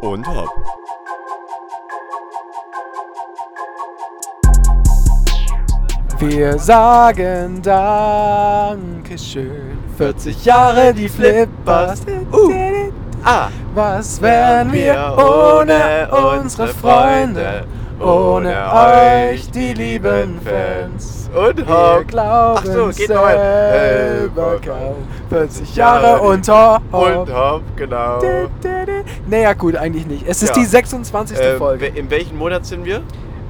und hopp. Wir sagen Dankeschön. 40 Jahre die Flippers. Uh. Ah, Was wären wir ohne unsere Freunde? Ohne euch, die lieben Fans. Und Wir hopp. glauben Ach so, geht selber Äh, kaum. 40 Jahre und hopp. Und hopp, genau. Naja, gut, eigentlich nicht. Es ist Ja. die 26. Äh, Folge. in welchem Monat sind wir?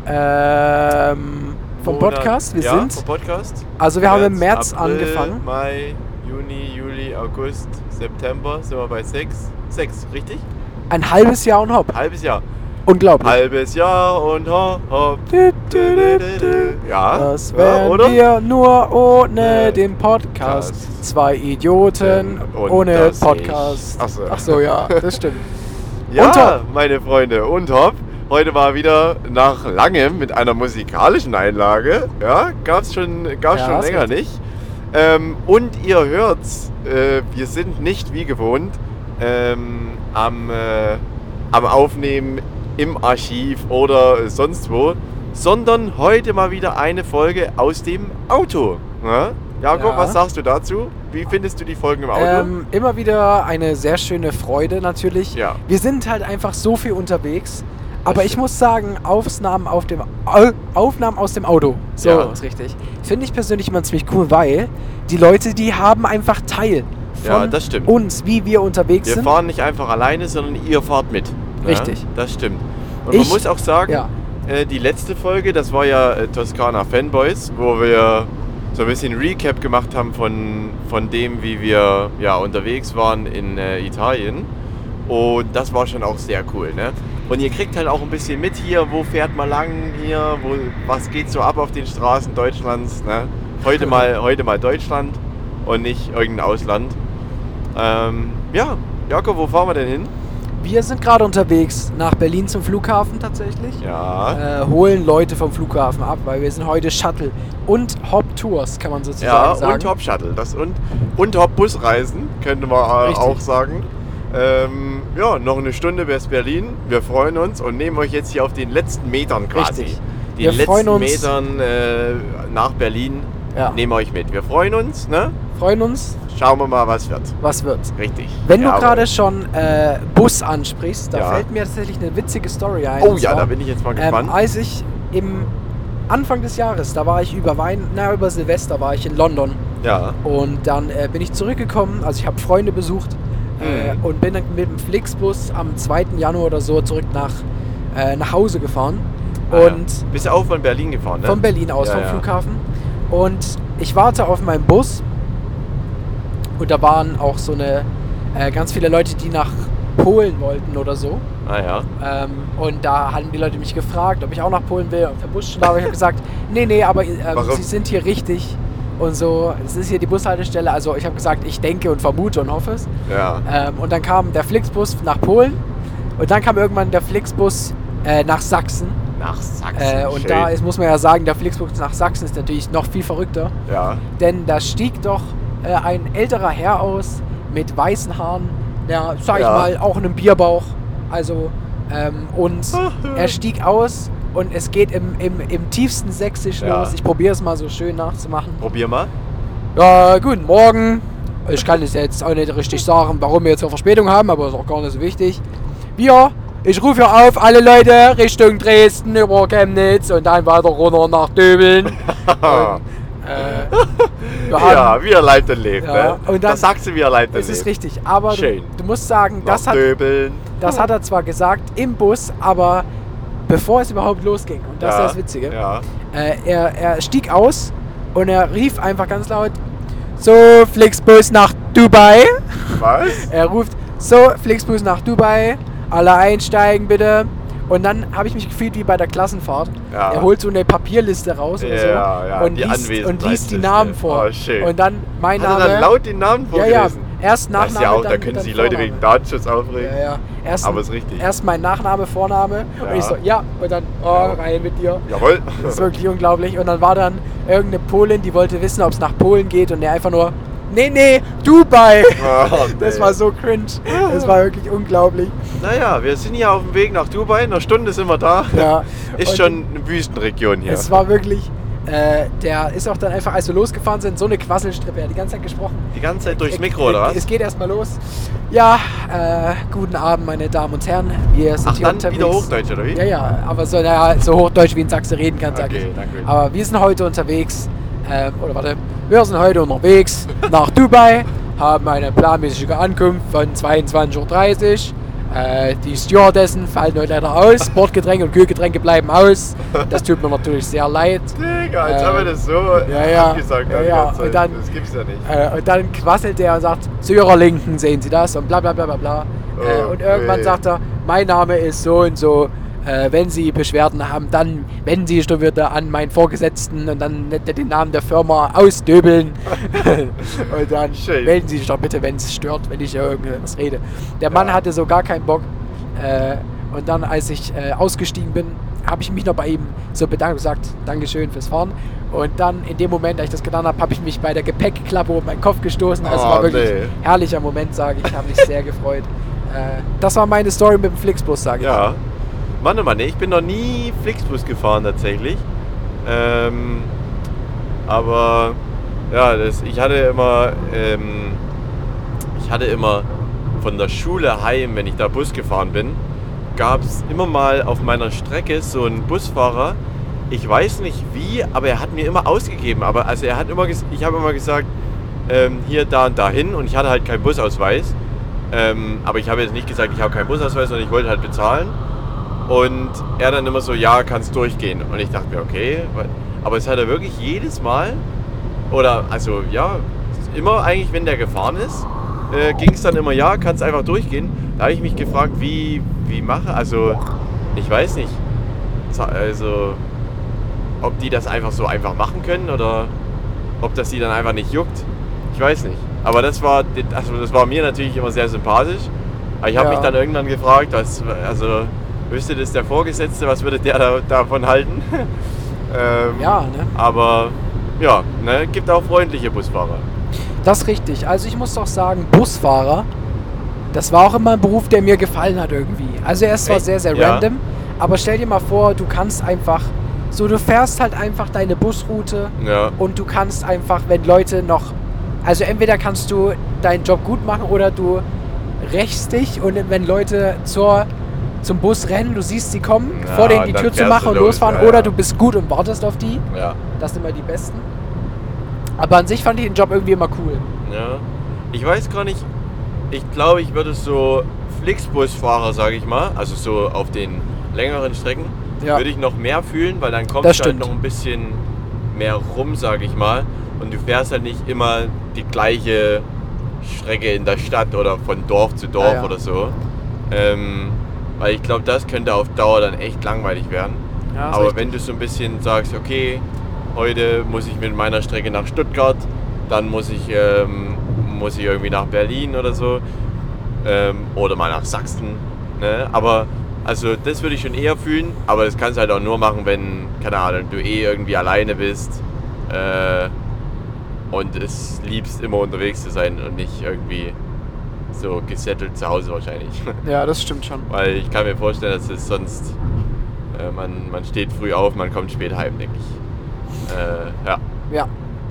Ähm, vom Monat- Podcast. Wir ja, sind. vom Podcast. Also, wir haben im März April, angefangen. Mai, Juni, Juli, August, September sind wir bei sechs. Sechs, richtig? Ein halbes Jahr und hopp. Halbes Jahr. Unglaublich. Halbes Jahr und hopp, hopp. Du, du, du. Ja, Das ja wären oder? wir nur ohne Äh, den Podcast. Zwei Idioten Und ohne Podcast. ich. Ach so. Ach so, ja, das stimmt. Ja, Und hopp. meine Freunde, und hopp. Heute mal wieder nach langem mit einer musikalischen Einlage. Ja, gab's schon, gab's Ja, schon länger nicht. Ähm, und ihr hört's, äh, wir sind nicht wie gewohnt ähm, am, äh, am Aufnehmen im Archiv oder sonst wo, sondern heute mal wieder eine Folge aus dem Auto. Ja? Jakob, Ja. was sagst du dazu? Wie findest du die Folgen im Auto? Ähm, immer wieder eine sehr schöne Freude natürlich. Ja. Wir sind halt einfach so viel unterwegs. Aber ich muss sagen, Aufnahmen, auf dem, Au- Aufnahmen aus dem Auto, so Ja. ist richtig, finde ich persönlich immer ziemlich cool, weil die Leute, die haben einfach Teil von Ja, uns, wie wir unterwegs Wir sind. fahren nicht einfach alleine, sondern ihr fahrt mit. Richtig. das stimmt. Und Ich- man muss auch sagen, ja. äh, die letzte Folge, das war ja äh, Toskana Fanboys, wo wir so ein bisschen Recap gemacht haben von, von dem, wie wir ja, unterwegs waren in äh, Italien. Und das war schon auch sehr cool. Ne? Und ihr kriegt halt auch ein bisschen mit hier, wo fährt man lang hier, wo, was geht so ab auf den Straßen Deutschlands. Ne? Heute, mal, heute mal Deutschland und nicht irgendein Ausland. Ähm, ja, Jakob, wo fahren wir denn hin? Wir sind gerade unterwegs nach Berlin zum Flughafen tatsächlich. Ja, Äh, holen Leute vom Flughafen ab, weil wir sind heute Shuttle und Hop Tours, kann man sozusagen ja sagen. und Hop Shuttle. Das und, und Hop Busreisen, könnte man Richtig. auch sagen. Ähm, ja, noch eine Stunde bis Berlin. Wir freuen uns und nehmen euch jetzt hier auf den letzten Metern quasi. Richtig. Die Wir letzten freuen uns- Metern äh, nach Berlin Ja. nehmen wir euch mit. Wir freuen uns, ne? Freuen uns, Schauen wir mal, was wird. was wird. Richtig. Wenn du Jawohl. gerade schon äh, Bus ansprichst, da Ja. fällt mir tatsächlich eine witzige Story ein. Oh ja, zwar, da bin ich jetzt mal ähm, gespannt. als ich im Anfang des Jahres, da war ich über Wein, na über Silvester war ich in London ja. und dann äh, bin ich zurückgekommen, also ich habe Freunde besucht äh, Mhm. und bin dann mit dem Flixbus am 2. Januar oder so zurück nach, äh, nach Hause gefahren Ah, ja. und Bist du auch von Berlin gefahren, ne? von Berlin aus, Ja, vom ja. Flughafen. Und ich warte auf meinen Bus. Und da waren auch so eine äh, ganz viele Leute, die nach Polen wollten oder so. Ah ja. Ähm, und da hatten die Leute mich gefragt, ob ich auch nach Polen will. Und der Bus stand da, aber ich habe gesagt, nee, nee, aber ähm, sie sind hier richtig. Und so, es ist hier die Bushaltestelle. Also ich habe gesagt, ich denke und vermute und hoffe es. Ja. Ähm, und dann kam der Flixbus nach Polen. Und dann kam irgendwann der Flixbus äh, nach Sachsen. Nach Sachsen. Äh, und Schön. da ist, muss man ja sagen, der Flixbus nach Sachsen ist natürlich noch viel verrückter. Ja. Denn da stieg doch äh, ein älterer Herr aus mit weißen Haaren, ja, sag ich Ja. mal, auch einem Bierbauch. Also, ähm, und er stieg aus und es geht im, im, im tiefsten Sächsisch Ja. los. Ich probiere es mal so schön nachzumachen. Probier mal. Ja, guten Morgen. Ich kann es jetzt auch nicht richtig sagen, warum wir jetzt eine Verspätung haben, aber ist auch gar nicht so wichtig. Wir, ich rufe hier auf, alle Leute Richtung Dresden über Chemnitz und dann weiter runter nach Döbeln. Äh, wir haben, ja, wie er lebt und lebt, Ja, ne? und dann- das sagst du, wie er lebt und das ist lebt. richtig. Aber du, du musst sagen, Nach das hat, Döbeln. das hat er zwar gesagt im Bus, aber bevor es überhaupt losging. Und das ja. ist das Witzige. Ja. Äh, er, er stieg aus und er rief einfach ganz laut: So, Flixbus nach Dubai. Was? Er ruft: So, Flixbus nach Dubai. Alle einsteigen bitte. Und dann habe ich mich gefühlt wie bei der Klassenfahrt. Ja. Er holt so eine Papierliste raus oder so Ja, ja, und, liest, und liest die. Namen vor. Oh. Und dann mein Hat Name. er dann laut den Namen ja, ja, vorgelesen? erst Das Nachname. ist ja auch, dann, da können sich die Leute Vorname. wegen Datenschutz aufregen. Ja, ja. Erst, Aber ist richtig. Erst mein Nachname, Vorname. Ja. Und ich so, ja. Und dann, oh, Ja. rein mit dir. Jawohl. Das ist wirklich unglaublich. Und dann war dann irgendeine Polin, die wollte wissen, ob es nach Polen geht. Und der einfach nur, Nee, nee, Dubai. Oh, Das nee. war so cringe. Das war wirklich unglaublich. Naja, wir sind hier auf dem Weg nach Dubai. In einer Stunde sind wir da. Ja. Ist Und schon eine Wüstenregion hier. Es war wirklich. Äh, der ist auch dann einfach, als wir losgefahren sind, so eine Quasselstrippe. Er hat die ganze Zeit gesprochen. Die ganze Zeit durchs Mikro, oder was? Es geht erstmal los. Ja, äh, guten Abend, meine Damen und Herren. Wir sind Ach, hier dann unterwegs. wieder Hochdeutsch, oder wie? Ja, ja, aber so, naja, so Hochdeutsch wie ein Sachse reden kann, sag Okay, ich. danke. Aber wir sind heute unterwegs, ähm, oder warte, wir sind heute unterwegs nach Dubai, haben eine planmäßige Ankunft von 22.30 Uhr. Äh, die Stewardessen fallen heute leider aus, Sportgetränke und Kühlgetränke bleiben aus. Das tut mir natürlich sehr leid. Digga, als Äh, haben wir das so ja, ja. abgesagt. Ja, die ja, und dann- das gibt's ja nicht. Äh, und dann quasselt der und sagt, zu ihrer Linken sehen Sie das und bla bla bla bla bla. Äh, Oh, und irgendwann sagt er, mein Name ist so und so. Äh, wenn Sie Beschwerden haben, dann wenden Sie sich doch wieder an meinen Vorgesetzten und dann den Namen der Firma ausdöbeln. und dann Schön. melden Sie sich doch bitte, wenn es stört, wenn ich irgendwas rede. Der Mann Ja. hatte so gar keinen Bock. Äh, und dann, als ich äh, ausgestiegen bin, habe ich mich noch bei ihm so bedankt und gesagt, Dankeschön fürs Fahren. Und dann in dem Moment, als ich das getan habe, habe ich mich bei der Gepäckklappe um meinen Kopf gestoßen. Also Oh, war wirklich nee. ein herrlicher Moment, sage ich. Ich habe mich sehr gefreut. Äh, das war meine Story mit dem Flixbus, sage ich. Ja. Mann, oh Mann, ich bin noch nie Flixbus gefahren tatsächlich. Ähm, aber ja, das, ich hatte immer, ähm, ich hatte immer von der Schule heim, wenn ich da Bus gefahren bin, gab es immer mal auf meiner Strecke so einen Busfahrer. Ich weiß nicht wie, aber er hat mir immer ausgegeben. Aber also er hat immer, ich habe immer gesagt, ähm, hier, da und dahin und ich hatte halt keinen Busausweis. Ähm, aber ich habe jetzt nicht gesagt, ich habe keinen Busausweis und ich wollte halt bezahlen. Und er dann immer so, ja, kannst durchgehen. Und ich dachte mir, okay. Aber es hat er wirklich jedes Mal, oder also ja, immer eigentlich, wenn der gefahren ist, äh, ging es dann immer, ja, kannst einfach durchgehen. Da habe ich mich gefragt, wie, wie mache, also ich weiß nicht. Also, ob die das einfach so einfach machen können oder ob das sie dann einfach nicht juckt. Ich weiß nicht. Aber das war, also das war mir natürlich immer sehr sympathisch. Aber ich habe Ja. mich dann irgendwann gefragt, was, also wüsste das der Vorgesetzte, was würde der da, davon halten? ähm, Ja, ne? Aber ja, ne, gibt auch freundliche Busfahrer. Das ist richtig. Also ich muss doch sagen, Busfahrer, das war auch immer ein Beruf, der mir gefallen hat irgendwie. Also er ist zwar sehr, sehr Ja. random, aber stell dir mal vor, du kannst einfach, so du fährst halt einfach deine Busroute Ja. und du kannst einfach, wenn Leute noch, also entweder kannst du deinen Job gut machen oder du rächst dich und wenn Leute zur, zum Bus rennen, du siehst sie kommen, Ja, vor denen die Tür zu machen und los, losfahren ja, oder du bist gut und wartest auf die. Ja. Das sind immer die besten. Aber an sich fand ich den Job irgendwie immer cool. Ja. Ich weiß gar nicht, ich glaube, ich würde so Flixbusfahrer, sage ich mal, also so auf den längeren Strecken, Ja. würde ich noch mehr fühlen, weil dann kommt Das halt noch ein bisschen mehr rum, sage ich mal. Und du fährst halt nicht immer die gleiche Strecke in der Stadt oder von Dorf zu Dorf Ja, ja. oder so. Ähm, weil ich glaube, das könnte auf Dauer dann echt langweilig werden. Ja, Aber richtig. wenn du so ein bisschen sagst, okay, heute muss ich mit meiner Strecke nach Stuttgart, dann muss ich, ähm, muss ich irgendwie nach Berlin oder so ähm, oder mal nach Sachsen. Ne? Aber also das würde ich schon eher fühlen, aber das kannst du halt auch nur machen, wenn, keine Ahnung, du eh irgendwie alleine bist äh, und es liebst immer unterwegs zu sein und nicht irgendwie so gesettelt zu Hause wahrscheinlich. Ja, das stimmt schon. Weil ich kann mir vorstellen, dass es sonst, äh, man, man steht früh auf, man kommt spät heim, denke ich. Äh, ja. Ja.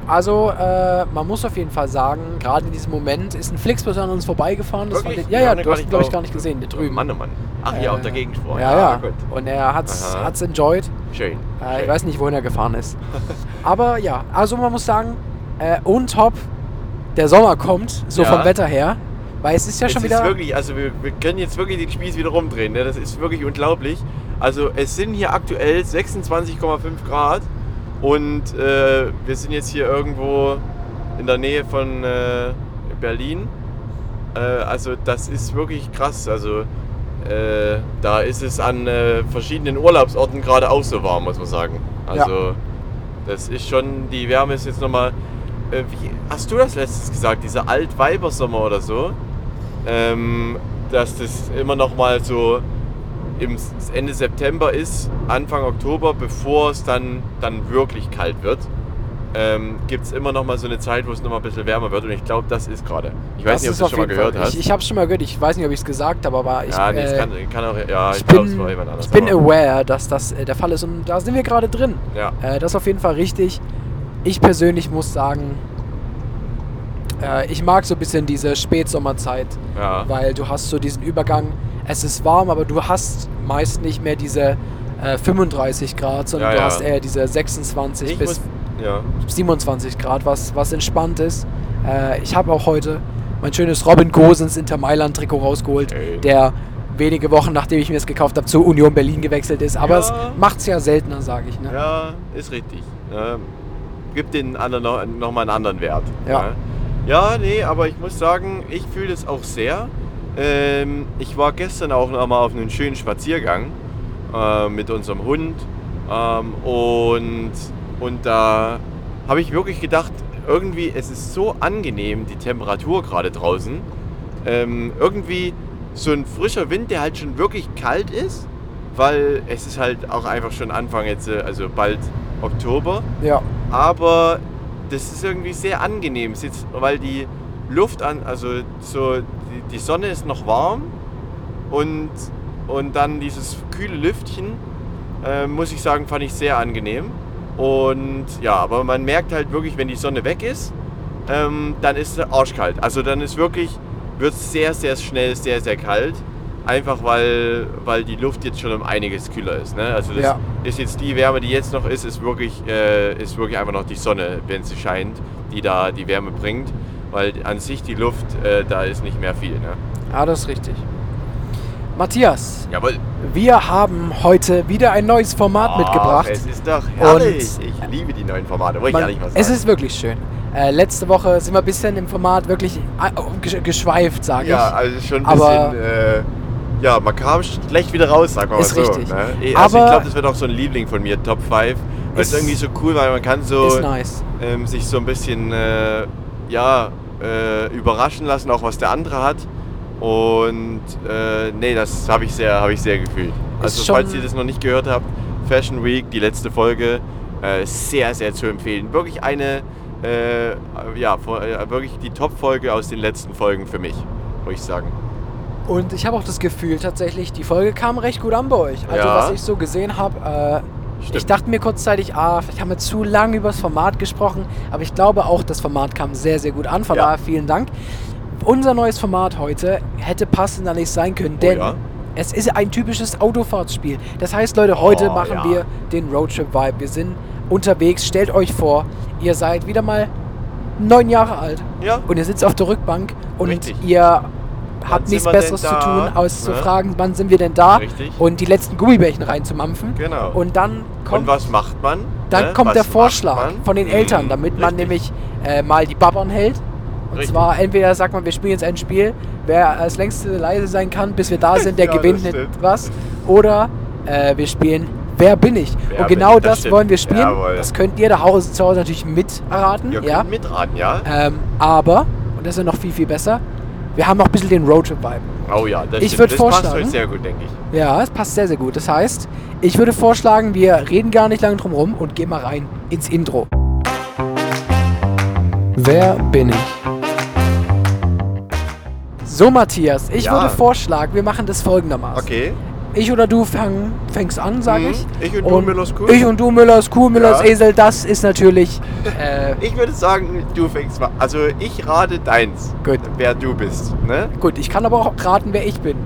Also, äh, man muss auf jeden Fall sagen, gerade in diesem Moment ist ein Flixbus an uns vorbeigefahren. Das Wirklich? ich, ja, ja, du hast ihn, glaube ich, gar nicht gesehen, hier drüben. Mann, oh Mann. Ach, hier Äh, auf der Gegend vor. Ja, ja. gut. Und er hat's, Aha. hat's enjoyed. Schön. Äh, ich Schön. weiß nicht, wohin er gefahren ist. Aber ja, also man muss sagen, äh, on top, der Sommer kommt, so Ja. vom Wetter her. Weil es ist ja es schon wieder. wirklich, also wir, wir können jetzt wirklich den Spieß wieder rumdrehen. Ne? Das ist wirklich unglaublich. Also es sind hier aktuell 26,5 Grad und äh, wir sind jetzt hier irgendwo in der Nähe von äh, Berlin. Äh, also das ist wirklich krass. Also äh, da ist es an äh, verschiedenen Urlaubsorten gerade auch so warm, muss man sagen. Also das ist schon, die Wärme ist jetzt nochmal, äh, wie hast du das letztes gesagt, dieser Altweibersommer oder so? Ähm, dass das immer noch mal so im Ende September ist, Anfang Oktober, bevor es dann, dann wirklich kalt wird. ähm, gibt es immer noch mal so eine Zeit, wo es noch mal ein bisschen wärmer wird. Und ich glaube, das ist gerade. Ich weiß Das nicht, ob du das auf schon mal jeden gehört Fall- hast. Ich, ich habe es schon mal gehört. Ich weiß nicht, ob ich es gesagt habe, aber ich, ja, nee, es äh, kann, kann auch. Ja, ich, ich glaube, es bin, war jemand anders. ich bin aware, dass das äh, der Fall ist und da sind wir gerade drin. Ja. Äh, das ist auf jeden Fall richtig. Ich persönlich muss sagen, äh, ich mag so ein bisschen diese Spätsommerzeit, Ja. weil du hast so diesen Übergang. Es ist warm, aber du hast meist nicht mehr diese äh, 35 Grad, sondern Ja, du hast eher diese 26 Ich bis muss, ja. 27 Grad, was, was entspannt ist. Äh, ich habe auch heute mein schönes Robin Gosens Inter Mailand Trikot rausgeholt, Schön. der wenige Wochen nachdem ich mir es gekauft habe, zur Union Berlin gewechselt ist. Aber Ja. es macht es ja seltener, sage ich. Ne? Ja, ist richtig. Ähm, gibt den anderen noch, noch mal einen anderen Wert. Ja. ne? Ja, nee, aber ich muss sagen, ich fühle das auch sehr. Ähm, ich war gestern auch noch mal auf einen schönen Spaziergang äh, mit unserem Hund ähm, und, und da habe ich wirklich gedacht, irgendwie, es ist so angenehm, die Temperatur gerade draußen. Ähm, irgendwie so ein frischer Wind, der halt schon wirklich kalt ist, weil es ist halt auch einfach schon Anfang jetzt, äh, also bald Oktober. Ja. Aber das ist irgendwie sehr angenehm, weil die Luft an, also so die Sonne ist noch warm und, und dann dieses kühle Lüftchen, äh, muss ich sagen, fand ich sehr angenehm. Und ja, aber man merkt halt wirklich, wenn die Sonne weg ist, ähm, dann ist es arschkalt. Also dann ist wirklich, wird es sehr, sehr schnell sehr, sehr kalt. Einfach weil, weil die Luft jetzt schon um einiges kühler ist. Ne? Also das Ja. ist jetzt die Wärme, die jetzt noch ist, ist wirklich, äh, ist wirklich einfach noch die Sonne, wenn sie scheint, die da die Wärme bringt. Weil an sich die Luft, äh, da ist nicht mehr viel. Ne? ja, das ist richtig. Matthias, Jawohl. wir haben heute wieder ein neues Format mitgebracht. Es ist doch herrlich. Und- ich liebe die neuen Formate, wollte ich ehrlich mal sagen. es ist wirklich schön. Äh, letzte Woche sind wir ein bisschen im Format wirklich äh, gesch- geschweift, sage ja, ich. also schon ein Aber- bisschen. Äh, ja, man kam schlecht wieder raus, wir mal Ist so. richtig. Ne? Also Aber- ich glaube, das wird auch so ein Liebling von mir, Top 5. Weil es irgendwie so cool, weil man kann so nice. ähm, sich so ein bisschen äh, ja, äh, überraschen lassen, auch was der andere hat. Und äh, nee, das habe ich, sehr- hab ich sehr gefühlt. Also falls ihr das noch nicht gehört habt, Fashion Week, die letzte Folge, äh, sehr, sehr zu empfehlen. Wirklich eine, äh, ja, äh, wirklich die Top-Folge aus den letzten Folgen für mich, muss ich sagen. Und ich habe auch das Gefühl, tatsächlich, die Folge kam recht gut an bei euch. Also, Ja. was ich so gesehen habe, äh, ich dachte mir kurzzeitig, ah, vielleicht haben wir zu lange über das Format gesprochen, aber ich glaube auch, das Format kam sehr, sehr gut an. Von Ja. daher vielen Dank. Unser neues Format heute hätte passender nicht sein können, denn Oh ja. es ist ein typisches Autofahrtsspiel. Das heißt, Leute, heute Oh, machen wir den Roadtrip-Vibe. Wir sind unterwegs. Stellt euch vor, ihr seid wieder mal neun Jahre alt und ihr sitzt auf der Rückbank und Richtig. ihr sind nichts Besseres zu tun, als zu Ne? fragen, wann sind wir denn da Richtig. und die letzten Gummibärchen reinzumampfen. genau. Und dann kommt, Und was macht man? dann ne? kommt Was der Vorschlag man? von den Hm, Eltern, damit man richtig. nämlich äh, mal die Babbern hält. Und Richtig. zwar entweder sagt man, wir spielen jetzt ein Spiel, wer als längste leise sein kann, bis wir da sind, der Ja, gewinnt was. Oder äh, wir spielen Wer bin ich? Wer und genau ich? Das das, wollen wir spielen. Jawohl. Das könnt ihr da Hause, zu Hause natürlich miterraten. Ihr ja? mitraten, ja? Ähm, aber, und das ist ja noch viel, viel besser, wir haben noch ein bisschen den Roadtrip-Vibe. Oh ja, das, Ich das passt euch sehr gut, denke ich. Ja, es passt sehr, sehr gut. Das heißt, ich würde vorschlagen, wir reden gar nicht lange drum rum und gehen mal rein ins Intro. Wer bin ich? So, Matthias, ich Ja. würde vorschlagen, wir machen das folgendermaßen. Okay. Ich oder du fang, fängst an, sage Mhm. ich. Ich und du, Müllers Kuh. Ich und du, Müllers Kuh, Müllers Ja. Esel, das ist natürlich. Äh, Ich würde sagen, du fängst mal. Also ich rate deins, Gut. wer du bist. Ne? gut, ich kann aber auch raten, wer ich bin.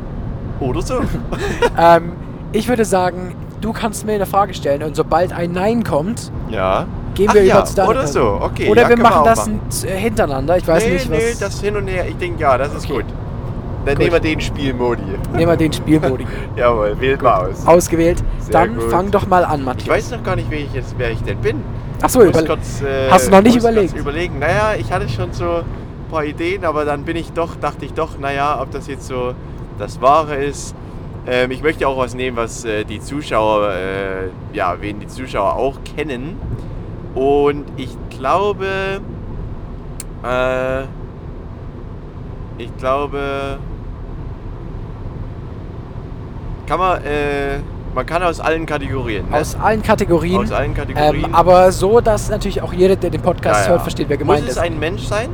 Oder so. ähm, ich würde sagen, du kannst mir eine Frage stellen und sobald ein Nein kommt, ja. gehen Ach wir ja, über zu deiner Oder so, okay. Oder ja, wir machen das machen. n- hintereinander. Ich weiß nee, nicht, was. nee, das hin und her. Ich denke, ja, das ist Okay. gut. Dann Gut. nehmen wir den Spielmodi. Nehmen wir den Spielmodi. Jawohl, wählt mal aus. Ausgewählt. Sehr Dann gut. fang doch mal an, Ich Matthias. weiß noch gar nicht, wer ich, jetzt, wer ich denn bin. Achso, Muss über kurz, äh, Hast du noch nicht überlegt? überlegen. Naja, ich hatte schon so ein paar Ideen, aber dann bin ich doch, dachte ich doch, naja, ob das jetzt so das Wahre ist. Ähm, ich möchte auch was nehmen, was äh, die Zuschauer, äh, ja, wen die Zuschauer auch kennen. Und ich glaube, äh, ich glaube, kann man, äh, Man kann aus allen Kategorien. Ne? Aus allen Kategorien. Aus allen Kategorien. Ähm, aber so, dass natürlich auch jeder, der den Podcast Ja, ja. hört, versteht, wer gemeint Muss es ist. ein Mensch sein?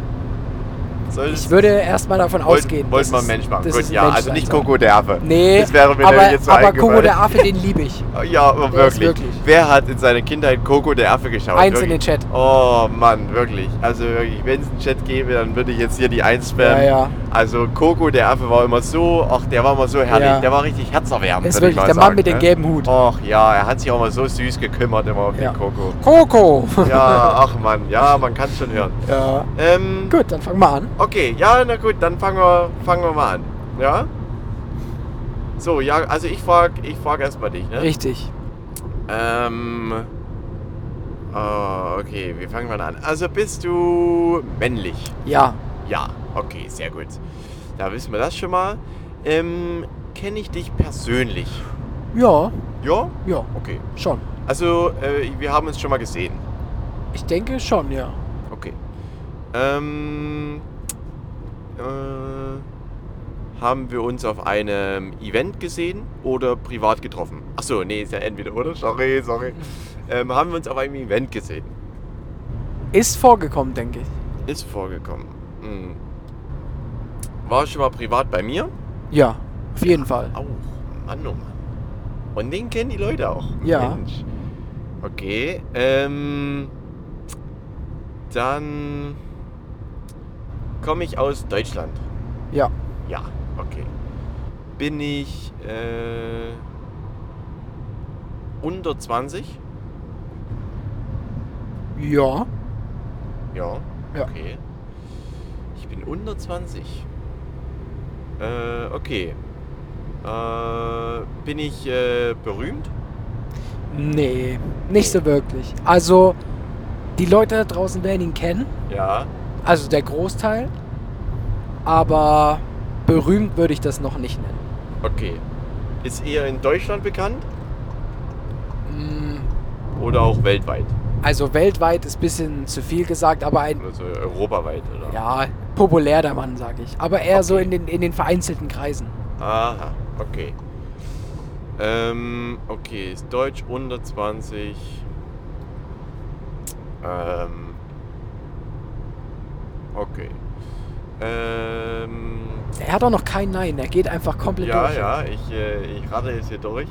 Ich würde erstmal davon wollt, ausgehen. Wollt dass man Mensch machen? Gut, ja, also nicht. Coco der Affe. Nee, das wäre mir aber, jetzt so aber. Coco der Affe, den liebe ich. Ja, aber wirklich. wirklich. Wer hat in seiner Kindheit Coco der Affe geschaut? Eins in wirklich? den Chat. Oh Mann, wirklich. Also wirklich, wenn es einen Chat gäbe, dann würde ich jetzt hier die Eins spammen. Ja, ja. Also Coco der Affe war immer so, ach, der war immer so herrlich. Ja. Der war richtig herzerwärmend. Ist würde ich wirklich mal der Mann sagen, mit dem ne? gelben Hut. Och ja, er hat sich auch mal so süß gekümmert immer um Ja. den Coco. Coco! Ja, ach Mann, ja, man kann es schon hören. ja. Ähm, Gut, dann fangen wir an. Okay, ja, na gut, dann fangen wir, fangen wir mal an. Ja? So, ja, also ich frage ich frag erstmal dich, ne? Richtig. Ähm. Oh, okay, wie fangen wir an? Also bist du männlich? Ja. Ja, okay, sehr gut. Da wissen wir das schon mal. Ähm, kenne ich dich persönlich? Ja. Ja? Ja. Okay. Schon. Also, äh, wir haben uns schon mal gesehen. Ich denke schon, ja. Okay. Ähm, äh, haben wir uns auf einem Event gesehen oder privat getroffen? Achso, nee, ist ja entweder, oder? Sorry, sorry. Ähm, haben wir uns auf einem Event gesehen? Ist vorgekommen, denke ich. Ist vorgekommen. Hm. War schon mal privat bei mir? Ja. Auf jeden Fall. Auch. Mann, oh Mann. Und den kennen die Leute auch. Ja. Mensch. Okay. Ähm, dann komme ich aus Deutschland. Ja. Ja, okay. Bin ich äh, unter 20? Ja. Ja. Ja. Okay. Ich bin unter 20. Äh, okay. Äh, bin ich äh, berühmt? Nee, nicht so wirklich. Also, die Leute da draußen werden ihn kennen. Ja. Also der Großteil. Aber berühmt würde ich das noch nicht nennen. Okay. Ist eher in Deutschland bekannt Mm, oder auch weltweit? Also weltweit ist ein bisschen zu viel gesagt, aber ein Also europaweit, oder? ja, populär der Mann, sage ich. Aber eher so Okay. in den, in den vereinzelten Kreisen. Aha, okay. Ähm, okay, ist Deutsch unter 20. Ähm, okay. Ähm, Er hat auch noch kein Nein, er geht einfach komplett ja, durch. ja, ich, äh, ich rate jetzt hier durch.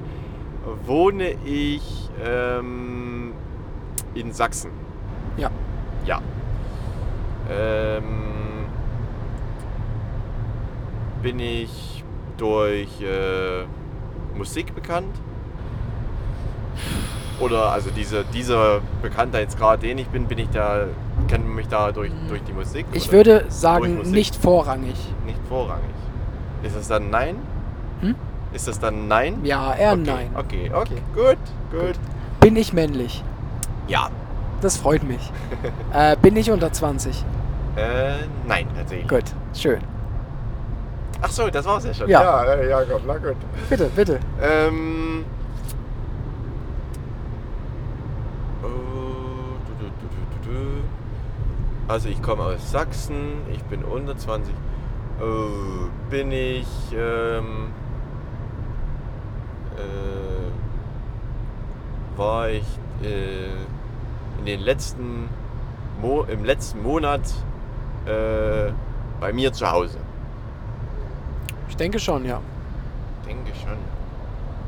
Wohne ich ähm, in Sachsen? Ja. Ja. Ähm, bin ich durch äh, Musik bekannt? Oder also diese, dieser Bekanntheitsgrad, den ich bin, bin ich da, kennt man mich da durch, durch die Musik? Ich würde sagen, nicht vorrangig. Nicht vorrangig. Ist das dann Nein? Hm? Ist das dann Nein? Ja, eher okay. nein. Okay, okay, Okay. gut, gut. Bin ich männlich? Ja. Das freut mich. äh, bin ich unter 20? Äh, nein, tatsächlich. Gut, schön. Ach so, das war's ja schon. Ja. ja, äh, ja Gott, na gut. Bitte, bitte. Ähm. oh. Also ich komme aus Sachsen, ich bin unter 20. Oh, bin ich ähm, äh, war ich äh, in den letzten Mo im letzten Monat äh, bei mir zu Hause. Ich denke schon, ja. Denke schon.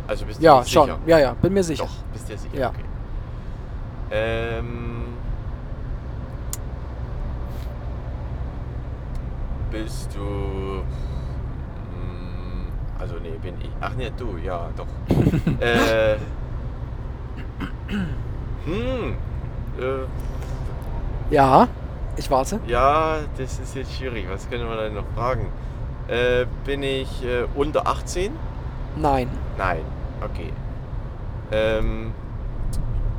Also bist du Ja, schon. sicher? Ja, ja, bin mir sicher. Doch, bist dir sicher? Ja. Okay. Ähm, bist du. mm, Also, nee, bin ich. Ach, nee, du, ja, doch. äh, hm. Äh, Ja, ich warte. ja, das ist jetzt schwierig. Was können wir denn noch fragen? Äh, bin ich äh, unter 18? Nein. Nein, okay. Ähm,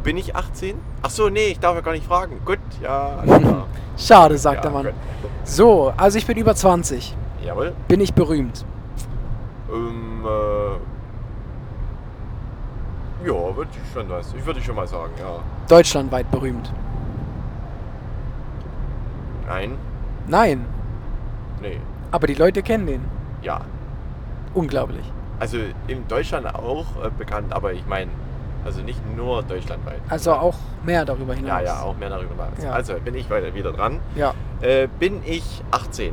bin ich 18? Ach so, nee, ich darf ja gar nicht fragen. Gut, ja. Schade, sagt ja, der Mann. gut. So, also ich bin über 20. Jawohl. Bin ich berühmt? Ähm, äh, ja, würde ich schon was. Ich würde schon mal sagen, ja. Deutschlandweit berühmt? Nein, Nein. nee, Aber die Leute kennen den. ja. Unglaublich. Also in Deutschland auch äh, bekannt, aber ich meine, also nicht nur deutschlandweit. Also auch mehr darüber hinaus. Ja, ja, auch mehr darüber hinaus. Ja. Also bin ich weiter wieder dran. Ja. Äh, bin ich 18?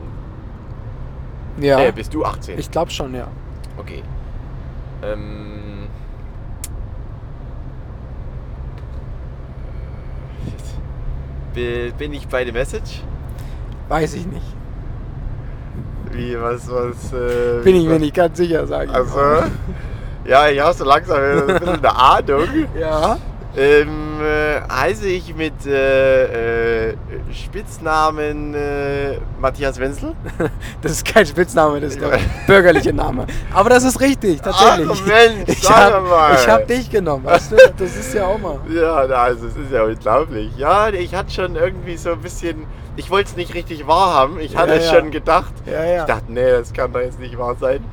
Ja. Äh, bist du 18? ich glaube schon, ja. Okay. Ähm. Bin ich bei der Message? Weiß ich nicht. Wie, was, was? Äh, Bin ich was- mir nicht ganz sicher, sage ich. Also, ja, ich habe so langsam ein bisschen eine Ahnung. Ja. Ähm, äh, heiße ich mit äh, äh, Spitznamen äh, Matthias Wenzel? Das ist kein Spitzname, das ist der bürgerliche Name. Aber das ist richtig, tatsächlich. Ach Mensch, ich sag hab, mal. ich hab dich genommen, weißt du? Das ist ja auch mal. Ja, also es ist ja unglaublich. Ja, ich hatte schon irgendwie so ein bisschen, ich wollte es nicht richtig wahrhaben. Ich hatte Ja, es ja. schon gedacht. Ja, ja. Ich dachte, nee, das kann doch jetzt nicht wahr sein.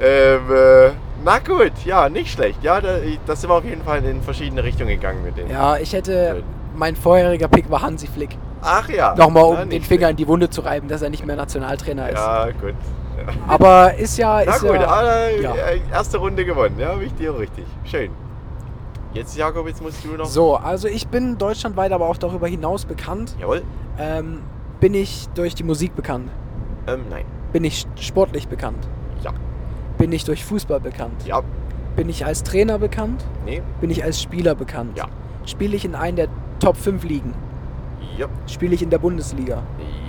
Ähm, äh, na gut, ja, nicht schlecht. Ja, da, da sind wir auf jeden Fall in verschiedene Richtungen gegangen mit dem. Ja, ich hätte. Mein vorheriger Pick war Hansi Flick. Ach ja. Nochmal, um na, den Finger schlecht. in die Wunde zu reiben, dass er nicht mehr Nationaltrainer ist. Ja, gut. Ja. Aber ist ja. Na Ist gut, ja, ja. äh, erste Runde gewonnen. Ja, wichtig und richtig. Schön. Jetzt, Jakob, jetzt musst du noch. So, also ich bin deutschlandweit, aber auch darüber hinaus bekannt. Jawohl. Ähm, bin ich durch die Musik bekannt? Ähm, nein. Bin ich sportlich bekannt? Ja. Bin ich durch Fußball bekannt? Ja. Bin ich als Trainer bekannt? Nee. Bin ich als Spieler bekannt? Ja. Spiele ich in einen der Top 5 Ligen? Ja. Spiele ich in der Bundesliga?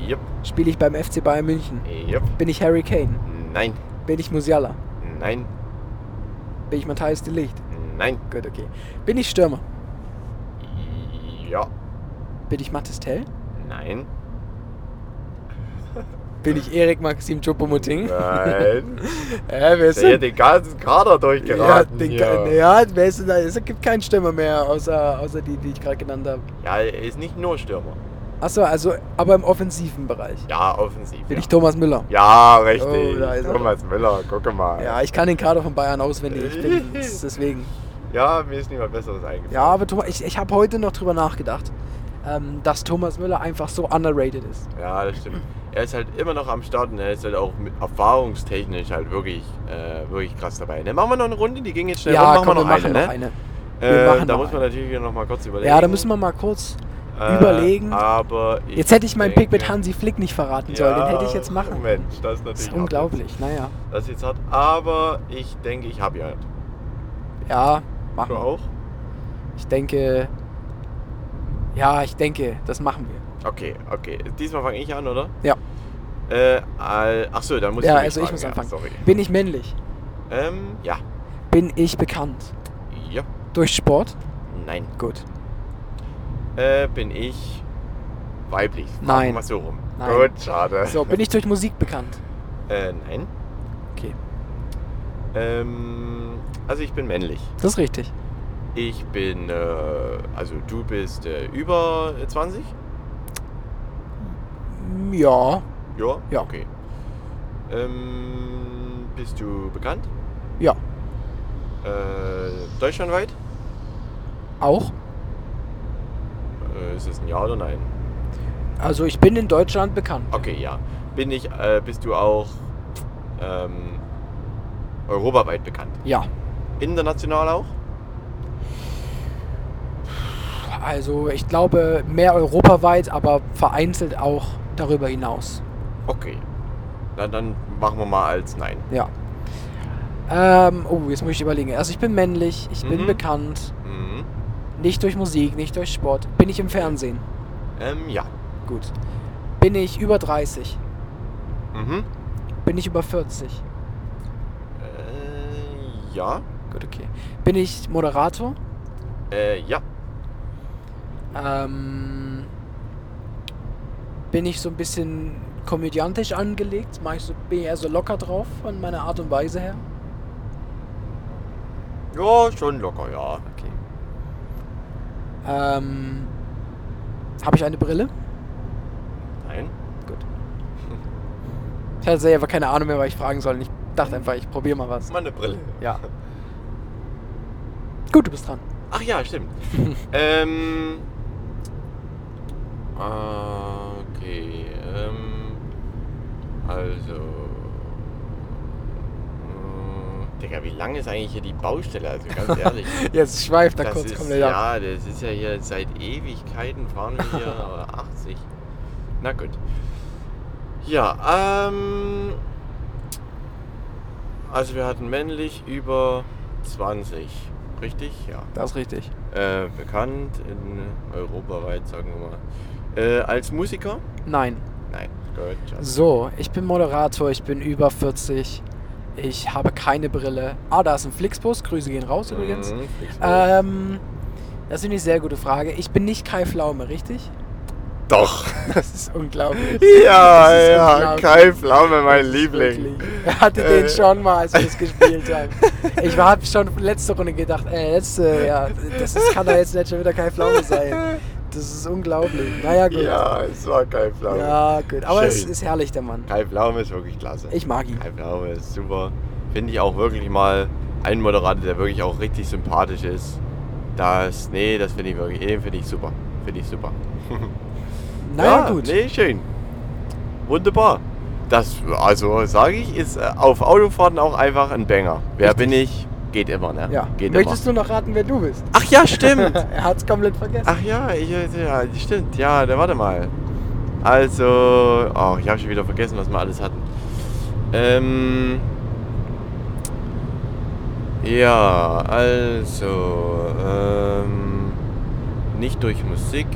Ja. Spiele ich beim FC Bayern München? Ja. Bin ich Harry Kane? Nein. Bin ich Musiala? Nein. Bin ich Matthijs de Licht? Nein. Gut, okay. Bin ich Stürmer? Ja. Bin ich Mathis Tell? Nein. Bin ich Erik Maxim Choupo-Moting? Nein. Äh, wer ist Der den ganzen Kader Ja, durchgeraten. den, hier. ja, denn da? Es gibt keinen Stürmer mehr, außer, außer die, die ich gerade genannt habe. ja, er ist nicht nur Stürmer. Achso, also, aber im offensiven Bereich. Ja, offensiv. Bin ja. ich Thomas Müller? Ja, richtig. Oh. Thomas Müller, guck mal. Ja, ich kann den Kader von Bayern auswendig. Ich bin deswegen. Ja, mir ist niemand Besseres eingefallen. Ja, aber Thomas, ich, ich habe heute noch drüber nachgedacht, ähm, dass Thomas Müller einfach so underrated ist. Ja, das stimmt. Er ist halt immer noch am Start und er ist halt auch erfahrungstechnisch halt wirklich, äh, wirklich krass dabei. Ne? Machen wir noch eine Runde, die ging jetzt schnell ja, rum. komm, Machen wir wir noch machen eine, noch ne? eine. Wir Äh, machen da muss man natürlich noch mal kurz überlegen. Ja, da müssen wir mal kurz Äh, überlegen. Aber Jetzt hätte ich meinen Pick mit Hansi Flick nicht verraten sollen. Den hätte ich jetzt machen. Mensch, das ist Das natürlich ist hart unglaublich. Naja. Das ist jetzt hart, aber ich denke, ich habe ja. Ja, machen Du wir. auch? Ich denke. Ja, ich denke, das machen wir. Okay, okay. Diesmal fange ich an, oder? Ja. Äh, all- ach so, dann muss Ja, ich mich also ich fragen. muss ja, anfangen. Sorry. Bin ich männlich? Ähm, ja. Bin ich bekannt? Ja. Durch Sport? Nein. Gut. Äh, bin ich weiblich? Nein. Mal so rum. Nein. Gut, schade. So, bin ich durch Musik bekannt? Äh, nein. Okay. Ähm, also ich bin männlich. Das ist richtig. Ich bin, äh, also du bist äh, über 20? Mm, Ja. Ja? Ja. Okay. Ähm, bist du bekannt? Ja. Äh, deutschlandweit? Auch? Äh, ist es ein Ja oder Nein? Also ich bin in Deutschland bekannt. Okay, ja. Bin ich, äh, bist du auch ähm, europaweit bekannt? Ja. International auch? Also ich glaube mehr europaweit, aber vereinzelt auch darüber hinaus. Okay. Dann, dann machen wir mal als Nein. Ja. Ähm, oh, jetzt muss ich überlegen. Also ich bin männlich, ich bin Mhm. bekannt. Mhm. Nicht durch Musik, nicht durch Sport. Bin ich im Fernsehen? Ähm, ja. Gut. Bin ich über 30? Mhm. Bin ich über 40? Äh, ja. Gut, okay. Bin ich Moderator? Äh, ja. Ähm, bin ich so ein bisschen komödiantisch angelegt? Ich so, bin ich eher so locker drauf von meiner Art und Weise her? Ja, schon locker, ja. Okay. Ähm, habe ich eine Brille? Nein. Gut. Ich hatte selber keine Ahnung mehr, was ich fragen soll. Ich dachte einfach, ich probiere mal was. Mal eine Brille. Ja. Gut, du bist dran. Ach ja, stimmt. ähm. Okay. Ähm. Also. äh, Digga, wie lang ist eigentlich hier die Baustelle? Also ganz ehrlich. Jetzt schweift er das kurz ist, ab. ja, das ist ja hier seit Ewigkeiten fahren wir hier äh, 80. Na gut. Ja, ähm. Also wir hatten männlich über 20. Richtig? Ja. Das ist richtig. Äh, bekannt in europaweit, sagen wir mal. Äh, als Musiker? Nein. Nein. Gut. So, ich bin Moderator, ich bin über 40. Ich habe keine Brille. Ah, da ist ein Flixbus. Grüße gehen raus übrigens. Mhm. Ähm, das ist eine sehr gute Frage. Ich bin nicht Kai Pflaume, richtig? Doch. Das ist unglaublich. Ja, ist ja, unglaublich. Kai Pflaume, mein Liebling. wirklich- Er hatte Äh. den schon mal, als wir das gespielt haben. Ich habe schon letzte Runde gedacht, äh, letzte, ja, das ist, kann doch jetzt nicht schon wieder Kai Pflaume sein. Das ist unglaublich. Naja, gut. Ja, es war Kai Pflaume. Ja, gut. Aber es Schön. ist herrlich, der Mann. Kai Pflaume ist wirklich klasse. Ich mag ihn. Kai Pflaume ist super. Finde ich auch wirklich mal einen Moderator, der wirklich auch richtig sympathisch ist. Das, nee, das finde ich wirklich, den finde ich super. Finde ich super. Naja, gut. Nee, schön. Wunderbar. Das, also sage ich, ist äh, auf Autofahrten auch einfach ein Banger. Wer Richtig. bin ich? Geht immer, ne? Ja. Geht Möchtest immer. du noch raten, wer du bist? Ach ja, stimmt. er hat es komplett vergessen. Ach ja, ich, ja, stimmt. Ja, dann warte mal. Also, oh, ich habe schon wieder vergessen, was wir alles hatten. Ähm, ja, also, ähm, nicht durch Musik.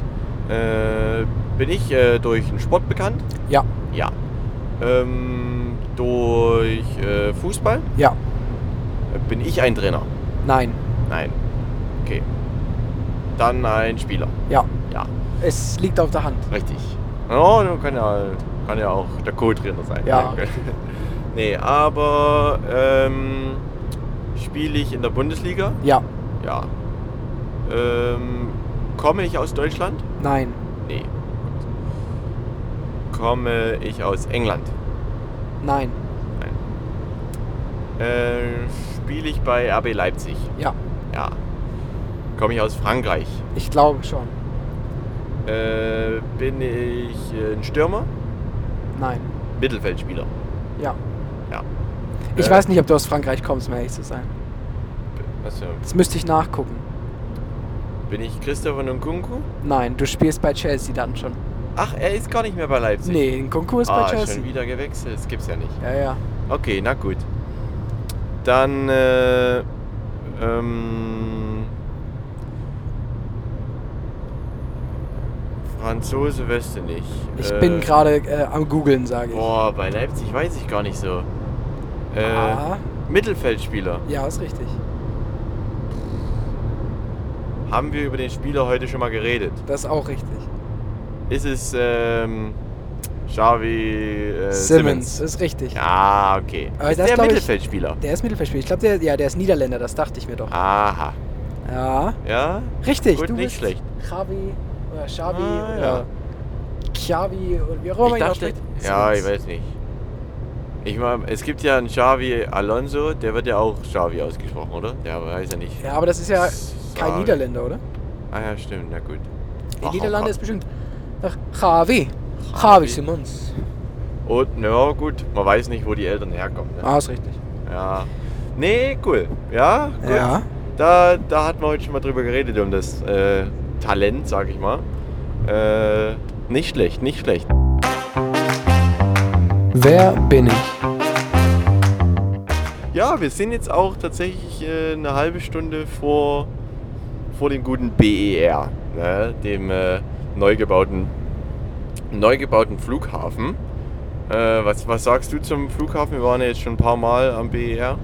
Äh, bin ich äh, durch den Sport bekannt? Ja, Ja. Ähm, durch äh, Fußball? ja, Bin ich ein Trainer? nein, Nein. Okay. Dann ein Spieler? ja. Ja. Es liegt auf der Hand. Richtig. Oh, du kann ja, kann ja auch der Co-Trainer sein. Ja. nee, aber ähm, spiele ich in der Bundesliga? Ja, Ja. Ähm, komme ich aus Deutschland? nein, Nee. Komme ich aus England? Nein. Äh, spiele ich bei RB Leipzig? ja. Ja. Komme ich aus Frankreich? Ich glaube schon. Äh, bin ich äh, ein Stürmer? Nein, Mittelfeldspieler? ja. Ja. Ich Äh, weiß nicht, ob du aus Frankreich kommst, um ehrlich zu sein. Achso. Das müsste ich nachgucken. Bin ich Christopher Nkunku? Nein, du spielst bei Chelsea dann schon. Ach, er ist gar nicht mehr bei Leipzig. Nee, Nkunku ist ah, bei Chelsea. schon wieder gewechselt. Das gibt's ja nicht. Ja, ja. Okay, na gut. Dann, äh, ähm, Franzose du nicht. Ich Äh, bin gerade äh, am googeln, sage ich. Boah, bei Leipzig weiß ich gar nicht so. Äh, Ah. Mittelfeldspieler. Ja, ist richtig. Haben wir über den Spieler heute schon mal geredet? Das ist auch richtig. Ist es, ähm, Xavi äh, Simmons, Simmons? ist richtig. Ja, okay. Aber ist das der glaub ich- Mittelfeldspieler? Der ist Mittelfeldspieler. Ich glaube, der, ja, der ist Niederländer, das dachte ich mir doch. Aha. Ja, Ja? richtig. Gut, du nicht bist schlecht. Xavi oder Xavi Ah, oder ja. Xavi oder wie auch immer Ich man ihn dachte, ausspricht. ja, ich weiß nicht. Ich meine, es gibt ja einen Xavi Alonso, der wird ja auch Xavi ausgesprochen, oder? Der heißt ja nicht. Ja, aber das ist ja kein Xavi. Niederländer, oder? Ah ja, stimmt, na gut. In Ach, Niederlande ist bestimmt Ach, Xavi. Xavi. Simmons. Und, ja, gut, man weiß nicht, wo die Eltern herkommen. Ne? Ah, ist richtig. Ja. Nee, cool. Ja, gut. Ja. Da, da hatten wir heute schon mal drüber geredet, um das äh, Talent, sag ich mal. Äh, nicht schlecht, nicht schlecht. Wer bin ich? Ja, wir sind jetzt auch tatsächlich äh, eine halbe Stunde vor, vor dem guten BER, ne? dem äh, neu, gebauten, neu gebauten Flughafen. Äh, was, was sagst du zum Flughafen? Wir waren ja jetzt schon ein paar Mal am BER.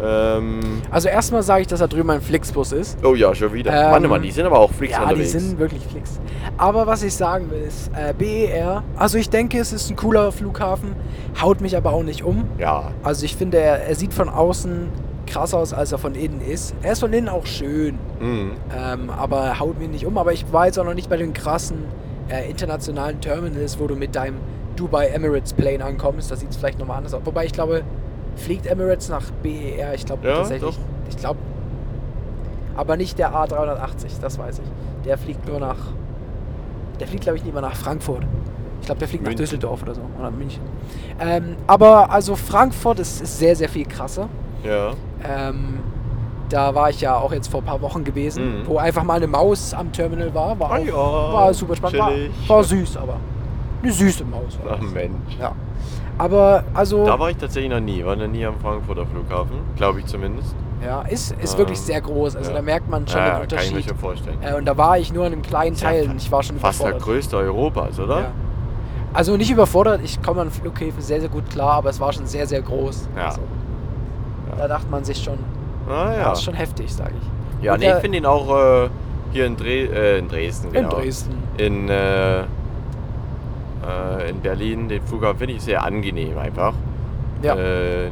Ähm, Also erstmal sage ich, dass da drüben ein Flixbus ist. oh ja, schon wieder. Ähm, Warte mal, die sind aber auch Flix ja, unterwegs. die sind wirklich Flix. Aber was ich sagen will ist, äh, BER, also ich denke, es ist ein cooler Flughafen, haut mich aber auch nicht um. ja, Also ich finde, er, er sieht von außen krass aus, als er von innen ist. Er ist von innen auch schön, mhm. ähm, aber er haut mich nicht um. Aber ich war jetzt auch noch nicht bei den krassen äh, internationalen Terminals, wo du mit deinem Dubai Emirates Plane ankommst. Da sieht es vielleicht nochmal anders aus. Wobei ich glaube, fliegt Emirates nach BER? Ich glaube Ja, tatsächlich. doch. Ich glaube. Aber nicht der A380, das weiß ich. Der fliegt nur nach. Der fliegt, glaube ich, nicht mal nach Frankfurt. Ich glaube, der fliegt München. nach Düsseldorf oder so. Oder München. Ähm, aber also Frankfurt ist, ist sehr, sehr viel krasser. Ja. Ähm, da war ich ja auch jetzt vor ein paar Wochen gewesen, Mhm. wo einfach mal eine Maus am Terminal war. War, Ah auch, ja, war super spannend. War, war süß, aber eine süße Maus. Ach. Mensch. Ja. Aber also, Da war ich tatsächlich noch nie. War noch nie am Frankfurter Flughafen. Glaube ich zumindest. ja, ist, ist Ähm, wirklich sehr groß. Also ja. da merkt man schon ja, den kann ich mir Unterschied. schon vorstellen. Äh, und da war ich nur in einem kleinen ja Teil und ich war schon Fast der größte Europas, oder? Ja. Also nicht überfordert, ich komme an Flughäfen sehr, sehr gut klar, aber es war schon sehr, sehr groß. Ja. Also, Ja. Da dachte man sich schon, Ah, ja. ja. ist schon heftig, sage ich. Ja, Und nee, ich finde ihn auch äh, hier in, Dre äh, in Dresden. In Genau. Dresden. In, äh, äh, in Berlin, den Flughafen finde ich sehr angenehm einfach. Ja. Äh,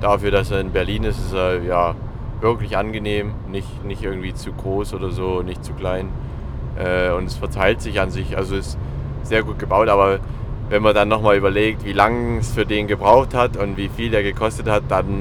dafür, dass er in Berlin ist, ist er ja wirklich angenehm. Nicht, nicht irgendwie zu groß oder so, nicht zu klein. Äh, und es verteilt sich an sich, also ist sehr gut gebaut, aber wenn man dann nochmal überlegt, wie lange es für den gebraucht hat und wie viel der gekostet hat, dann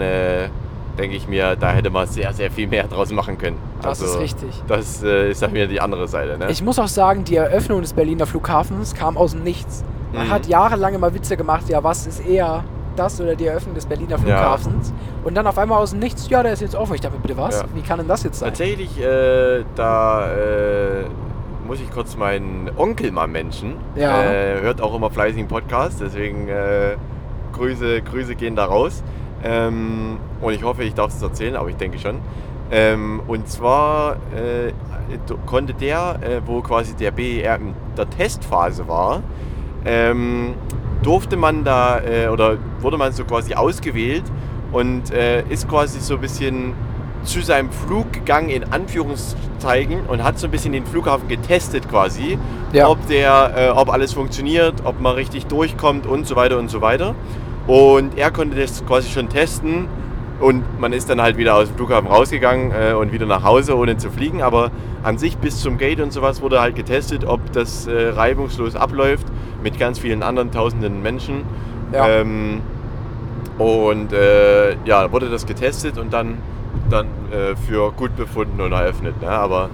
denke ich mir, da hätte man sehr, sehr viel mehr draus machen können. Das ist richtig. Das äh, ist dann wieder die andere Seite. Ne? Ich muss auch sagen, die Eröffnung des Berliner Flughafens kam aus dem Nichts. Man Mhm. hat jahrelang immer Witze gemacht, ja, was ist eher das oder die Eröffnung des Berliner Flughafens? Und dann auf einmal aus dem Nichts, ja, der ist jetzt offen. Ich dachte, bitte was? Ja. Wie kann denn das jetzt sein? Tatsächlich, äh, da äh, muss ich kurz meinen Onkel mal menschen. Ja. Äh, hört auch immer fleißig einen Podcast, deswegen äh, Grüße, Grüße gehen da raus. Ähm, und ich hoffe, ich darf es erzählen, aber ich denke schon. Ähm, und zwar äh, konnte der, äh, wo quasi der BER in der Testphase war, ähm, durfte man da äh, oder wurde man so quasi ausgewählt und äh, ist quasi so ein bisschen zu seinem Flug gegangen, in Anführungszeichen, und hat so ein bisschen den Flughafen getestet quasi, Ja. ob, der, äh, ob alles funktioniert, ob man richtig durchkommt und so weiter und so weiter. Und er konnte das quasi schon testen und man ist dann halt wieder aus dem Flughafen rausgegangen äh, und wieder nach Hause, ohne zu fliegen. Aber an sich bis zum Gate und sowas wurde halt getestet, ob das äh, reibungslos abläuft mit ganz vielen anderen tausenden Menschen. Ja. Ähm, und äh, ja, wurde das getestet und dann, dann äh, für gut befunden und eröffnet. Ne? Aber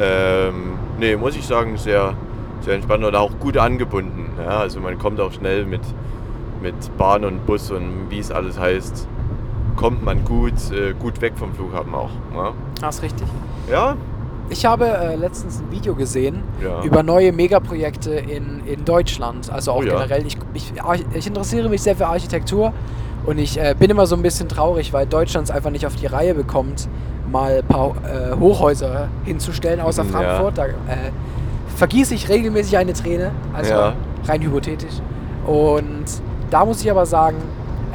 ähm, nee, muss ich sagen, sehr, sehr entspannt und auch gut angebunden. Ja? Also man kommt auch schnell mit, mit Bahn und Bus und wie es alles heißt, kommt man gut, äh, gut weg vom Flughafen auch. Ja, Das ist richtig. ja? Ich habe äh, letztens ein Video gesehen Ja. über neue Megaprojekte in, in Deutschland. Also auch Oh ja. generell. Ich, ich, ich interessiere mich sehr für Architektur und ich äh, bin immer so ein bisschen traurig, weil Deutschland es einfach nicht auf die Reihe bekommt, mal ein paar äh, Hochhäuser hinzustellen, außer Mhm, ja. Frankfurt. Da äh, vergieße ich regelmäßig eine Träne. Also rein hypothetisch. Und da muss ich aber sagen,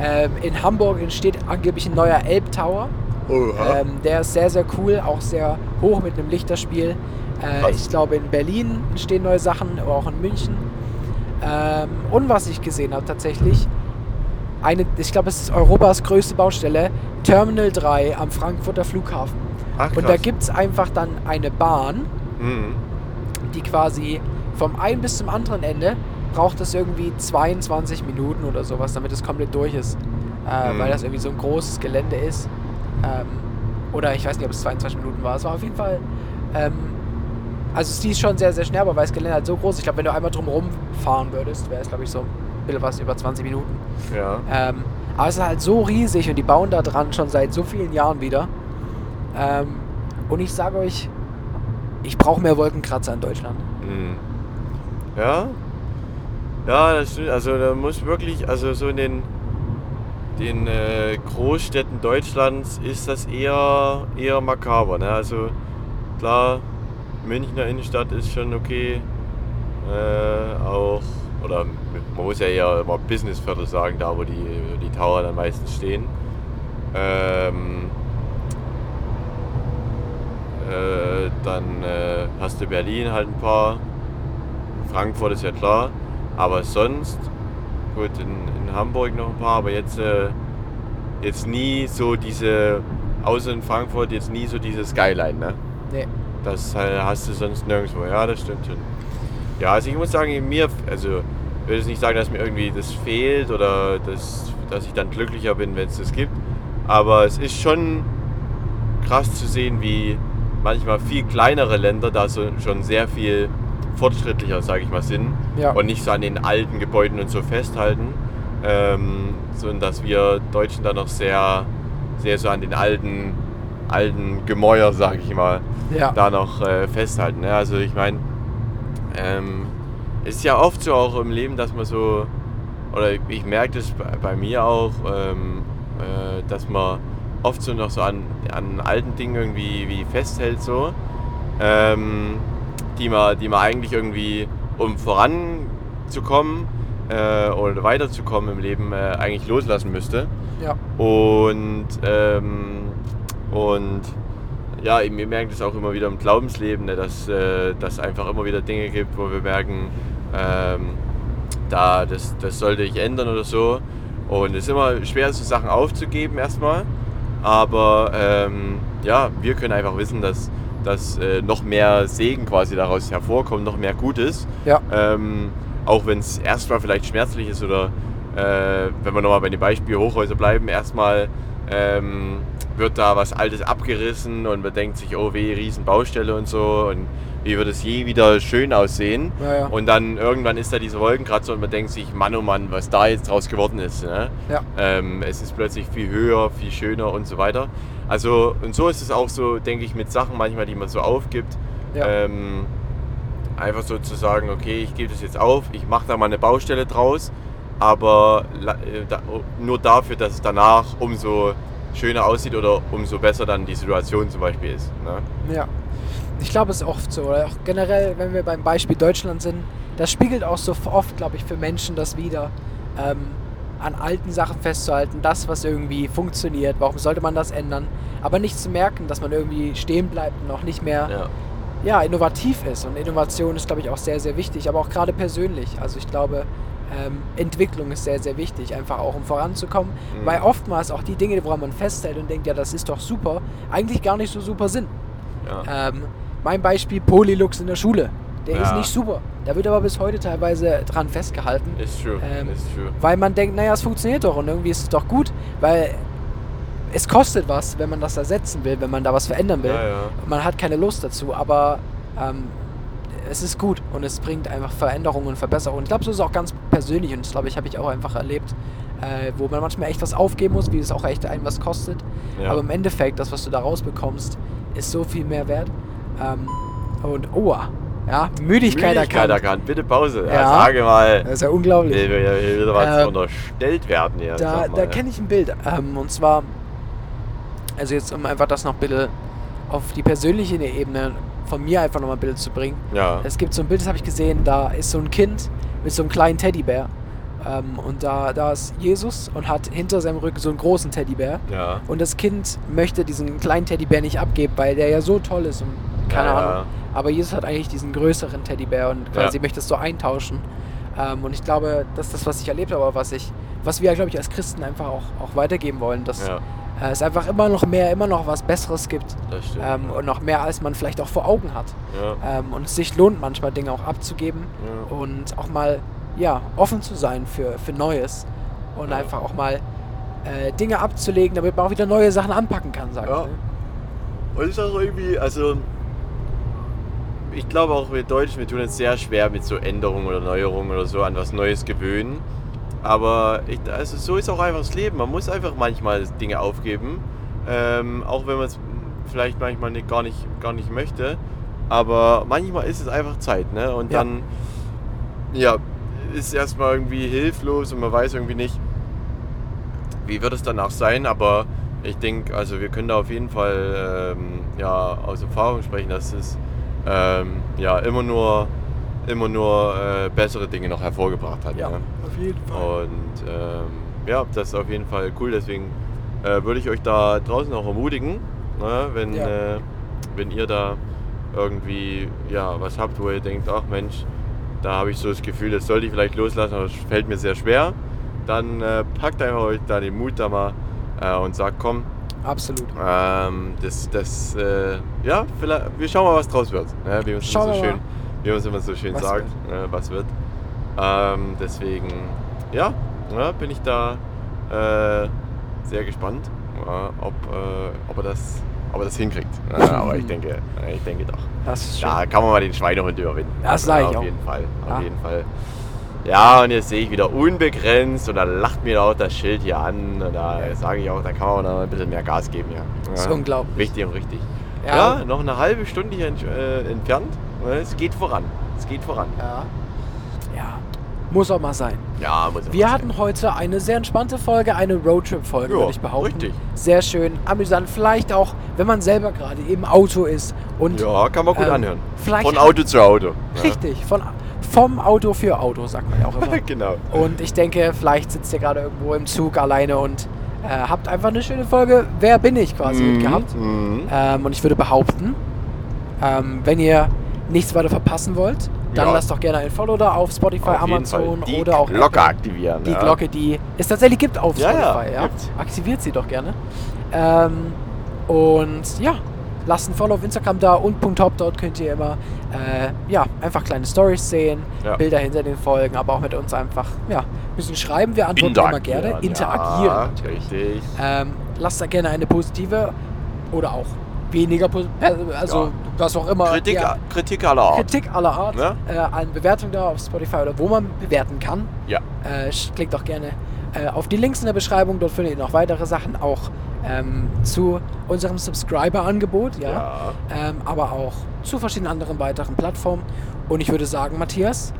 ähm, in Hamburg entsteht angeblich ein neuer Elbtower. Ähm, der ist sehr, sehr cool, auch sehr hoch mit einem Lichterspiel. Äh, ich glaube, in Berlin entstehen neue Sachen, aber auch in München. Ähm, und was ich gesehen habe tatsächlich, eine, ich glaube, es ist Europas größte Baustelle, Terminal 3 am Frankfurter Flughafen. Ach, Und da gibt es einfach dann eine Bahn, Mhm. die quasi vom einen bis zum anderen Ende braucht es irgendwie 22 Minuten oder sowas, damit es komplett durch ist. Äh, Mhm. Weil das irgendwie so ein großes Gelände ist. Ähm, oder ich weiß nicht, ob es 22 Minuten war. Es war auf jeden Fall. Ähm, also die ist schon sehr, sehr schnell, aber weil das Gelände halt so groß ist. Ich glaube, wenn du einmal drum fahren würdest, wäre es, glaube ich, so ein bisschen was über 20 Minuten. Ja. Ähm, aber es ist halt so riesig und die bauen da dran schon seit so vielen Jahren wieder. Ähm, und ich sage euch, ich brauche mehr Wolkenkratzer in Deutschland. Mhm. Ja. Ja, das stimmt. Also da muss wirklich, also so in den, den äh, Großstädten Deutschlands ist das eher, eher makaber. Ne? Also klar, Münchner Innenstadt ist schon okay. Äh, auch, oder man muss ja eher immer Businessviertel sagen, da wo die, die Tower dann meistens stehen. Ähm, äh, dann äh, hast du Berlin halt ein paar. Frankfurt ist ja klar. Aber sonst, gut, in, in Hamburg noch ein paar, aber jetzt, äh, jetzt nie so diese, außer in Frankfurt, jetzt nie so diese Skyline, ne? Nee. Das äh, hast du sonst nirgendwo. Ja, das stimmt schon. Ja, also ich muss sagen, mir, also ich will jetzt nicht sagen, dass mir irgendwie das fehlt oder dass, dass ich dann glücklicher bin, wenn es das gibt. Aber es ist schon krass zu sehen, wie manchmal viel kleinere Länder da so, schon sehr viel fortschrittlicher, sage ich mal, sind. Ja. Und nicht so an den alten Gebäuden und so festhalten. Ähm, sondern dass wir Deutschen da noch sehr, sehr so an den alten, alten Gemäuer, sag ich mal, Ja. da noch äh, festhalten. Ne? Also ich meine, ähm, es ist ja oft so auch im Leben, dass man so, oder ich, ich merke das bei, bei mir auch, ähm, äh, dass man oft so noch so an, an alten Dingen irgendwie wie festhält so, ähm, die, man, die man eigentlich irgendwie, um voranzukommen äh, oder weiterzukommen im Leben, äh, eigentlich loslassen müsste. Ja. Und, ähm, und ja, wir merken das auch immer wieder im Glaubensleben, ne, dass äh, dass einfach immer wieder Dinge gibt, wo wir merken, ähm, da, das, das sollte ich ändern oder so. Und es ist immer schwer, so Sachen aufzugeben erstmal. Aber ähm, ja, wir können einfach wissen, dass, dass äh, noch mehr Segen quasi daraus hervorkommt, noch mehr Gutes. Ja. Ähm, auch wenn es erstmal vielleicht schmerzlich ist oder äh, wenn wir nochmal bei dem Beispiel Hochhäuser bleiben, erstmal ähm, wird da was Altes abgerissen und man denkt sich, oh weh, Riesenbaustelle und so und wie wird es je wieder schön aussehen. Ja, ja. Und dann irgendwann ist da diese Wolkenkratzer und man denkt sich, Mann oh Mann, was da jetzt draus geworden ist. Ne? Ja. Ähm, es ist plötzlich viel höher, viel schöner und so weiter. Also, und so ist es auch so, denke ich, mit Sachen manchmal, die man so aufgibt. Ähm, einfach so zu sagen, okay, ich gebe das jetzt auf, ich mache da mal eine Baustelle draus, aber äh, nur dafür, dass es danach umso schöner aussieht oder umso besser dann die Situation zum Beispiel ist. Ne? Ja. Ich glaube, es ist oft so. Oder auch generell, wenn wir beim Beispiel Deutschland sind, das spiegelt auch so oft, glaube ich, für Menschen das wieder. Ähm, an alten Sachen festzuhalten, das, was irgendwie funktioniert, warum sollte man das ändern? Aber nicht zu merken, dass man irgendwie stehen bleibt und auch nicht mehr Ja. ja, innovativ ist. Und Innovation ist, glaube ich, auch sehr, sehr wichtig, aber auch gerade persönlich. Also ich glaube, ähm, Entwicklung ist sehr, sehr wichtig, einfach auch um voranzukommen. Mhm. Weil oftmals auch die Dinge, woran man festhält und denkt, ja, das ist doch super, eigentlich gar nicht so super sind. Ja. Ähm, mein Beispiel Polylux in der Schule. Der ist Ja. nicht super. Da wird aber bis heute teilweise dran festgehalten. Ist true. Ähm, ist true. Weil man denkt, naja, es funktioniert doch und irgendwie ist es doch gut, weil es kostet was, wenn man das ersetzen will, wenn man da was verändern will. Ja. Man hat keine Lust dazu, aber ähm, es ist gut und es bringt einfach Veränderungen und Verbesserungen. Ich glaube, so ist es auch ganz persönlich und das glaube ich, habe ich auch einfach erlebt, äh, wo man manchmal echt was aufgeben muss, wie es auch echt einen was kostet. Ja. Aber im Endeffekt, das, was du da rausbekommst, ist so viel mehr wert. Ähm, und oh, ja, Müdigkeit, Müdigkeit erkannt. erkannt. Bitte Pause. Ja. Ja. sage mal. Das ist ja unglaublich. Hier will was Ähm, unterstellt werden hier. Da, da kenne ich ein Bild. Ähm, und zwar, also jetzt um einfach das noch ein bisschen auf die persönliche Ebene von mir einfach nochmal ein Bild zu bringen. Ja. Es gibt so ein Bild, das habe ich gesehen, da ist so ein Kind mit so einem kleinen Teddybär. Ähm, und da, da ist Jesus und hat hinter seinem Rücken so einen großen Teddybär. Ja. Und das Kind möchte diesen kleinen Teddybär nicht abgeben, weil der ja so toll ist und keine Ja. Ahnung. Aber Jesus hat eigentlich diesen größeren Teddybär und quasi Ja. möchte es so eintauschen. Ähm, und ich glaube, das ist das, was ich erlebt habe, was ich, was wir, glaube ich, als Christen einfach auch, auch weitergeben wollen, dass Ja, äh, es einfach immer noch mehr, immer noch was Besseres gibt. das stimmt. Ähm, und noch mehr, als man vielleicht auch vor Augen hat. ja. Ähm, und es sich lohnt, manchmal Dinge auch abzugeben Ja. und auch mal ja, offen zu sein für, für Neues. Und einfach auch mal äh, Dinge abzulegen, damit man auch wieder neue Sachen anpacken kann, sag Ja. ich. Und es ist auch irgendwie, also ich glaube auch wir Deutschen, wir tun es sehr schwer mit so Änderungen oder Neuerungen oder so an was Neues gewöhnen. Aber ich, also so ist auch einfach das Leben. Man muss einfach manchmal Dinge aufgeben, ähm, auch wenn man es vielleicht manchmal nicht, gar, nicht, gar nicht möchte. Aber manchmal ist es einfach Zeit, ne? Und Ja. dann, ja, ist erstmal irgendwie hilflos und man weiß irgendwie nicht, wie wird es danach sein, aber ich denke, also wir können da auf jeden Fall ähm, ja, aus Erfahrung sprechen, dass es ähm, ja, immer nur, immer nur äh, bessere Dinge noch hervorgebracht hat. Ja, Ne? auf jeden Und ähm, ja, das ist auf jeden Fall cool, deswegen äh, würde ich euch da draußen auch ermutigen, ne? wenn, Ja. äh, wenn ihr da irgendwie ja, was habt, wo ihr denkt, ach Mensch, da habe ich so das Gefühl, das sollte ich vielleicht loslassen, aber es fällt mir sehr schwer, dann äh, packt einfach euch da den Mut da mal äh, und sagt, komm, Absolut. ähm, das, das, äh, ja, vielleicht, wir schauen mal, was draus wird. Ne? Wie es Schauen so wir schön, wie man es immer so schön Was sagt, ne? was wird. Ähm, deswegen, ja, ja, bin ich da äh, sehr gespannt, ja, ob, äh, ob, er das, ob er das hinkriegt. Aber ich denke, ich denke doch. Das ist schön. Da kann man mal den Schweinehund überwinden. Das sag ich auf auch. jeden Fall, auf jeden Fall. Ja, und jetzt sehe ich wieder unbegrenzt und dann lacht mir auch das Schild hier an. Und da sage ich auch, da kann man auch noch ein bisschen mehr Gas geben. Ja. Das ist unglaublich. Wichtig und richtig. Ja. Ja, noch eine halbe Stunde hier ent äh, entfernt. Es geht voran. Es geht voran. Ja. Ja. Muss auch mal sein. Ja, muss Wir auch hatten heute eine sehr entspannte Folge, eine Roadtrip-Folge, würde ich behaupten. richtig. Sehr schön, amüsant. Vielleicht auch, wenn man selber gerade im Auto ist und. Ja, kann man gut Ähm, anhören. vielleicht Von Auto zu Auto. Ja. richtig von, vom Auto für Auto, sagt man ja auch immer. genau. und ich denke, vielleicht sitzt ihr gerade irgendwo im Zug alleine und äh, habt einfach eine schöne Folge Wer bin ich quasi Mhm, mitgehabt. mhm. Ähm, und ich würde behaupten, ähm, wenn ihr nichts weiter verpassen wollt, dann Ja. lasst doch gerne ein Follow da auf Spotify, Auf Amazon oder auch Glocke Apple. aktivieren. Die ja. Glocke, die es tatsächlich gibt auf Ja, Spotify. Ja. Aktiviert sie doch gerne. Ähm, und ja, lasst ein Follow auf Instagram da und .top, dort könnt ihr immer äh, ja, einfach kleine Stories sehen, Ja. Bilder hinter den Folgen, aber auch mit uns einfach ja, ein bisschen schreiben. Wir antworten immer gerne. Interagieren. Ja, richtig. Ähm, lasst da gerne eine positive oder auch weniger, äh, also Ja. was auch immer. Kritik, ja, Kritik aller Art. Kritik aller Art, Ne? äh, an Bewertung da auf Spotify oder wo man bewerten kann. Ja. Äh, klickt doch gerne äh, auf die Links in der Beschreibung, dort findet ihr noch weitere Sachen, auch ähm, zu unserem Subscriber-Angebot, ja, Ja. Ähm, aber auch zu verschiedenen anderen weiteren Plattformen. Und ich würde sagen, Matthias,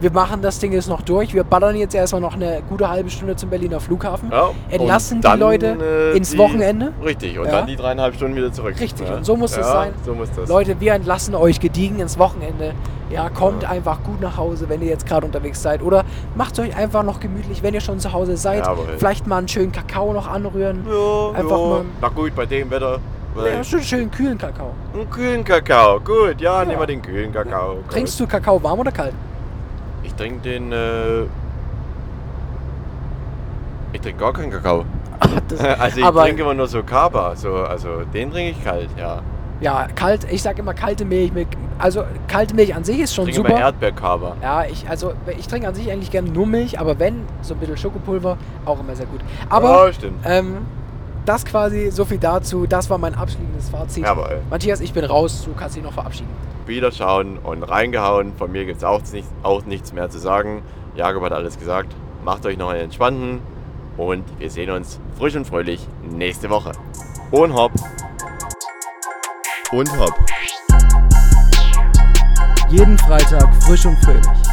wir machen das Ding jetzt noch durch. Wir ballern jetzt erstmal noch eine gute halbe Stunde zum Berliner Flughafen. Ja, Entlassen und die dann, Leute äh, ins die- Wochenende. Richtig, und Ja. dann die dreieinhalb Stunden wieder zurück. Richtig, Ja. und so muss es ja, sein. So muss das. Leute, wir entlassen euch gediegen ins Wochenende. Ja, kommt einfach gut nach Hause, wenn ihr jetzt gerade unterwegs seid. Oder macht euch einfach noch gemütlich, wenn ihr schon zu Hause seid. Vielleicht mal einen schönen Kakao noch anrühren. ja, einfach mal- Na gut, bei dem Wetter. Ja, schön, schönen kühlen Kakao. Einen kühlen Kakao. Gut, ja, Ja. nehmen wir den kühlen Kakao. Trinkst du Kakao warm oder kalt? Ich trinke den. Äh, ich trinke gar keinen Kakao. Das, Also ich trinke immer nur so Kaba. So, also den trinke ich kalt, ja. ja, kalt, ich sag immer kalte Milch mit. Also kalte Milch an sich ist Ich schon trinke immer super. Erdbeerkaba. Ja, ich, also ich trinke an sich eigentlich gerne nur Milch, aber wenn, so ein bisschen Schokopulver, auch immer sehr gut. Aber ja, stimmt. ähm, das quasi so viel dazu. Das war mein abschließendes Fazit. Jawohl. Matthias, ich bin raus. Du kannst dich noch verabschieden. Wiederschauen und reingehauen. Von mir gibt es auch, nicht, auch nichts mehr zu sagen. Jakob hat alles gesagt. Macht euch noch einen entspannten und wir sehen uns frisch und fröhlich nächste Woche. Und hopp. Und hopp. Jeden Freitag frisch und fröhlich.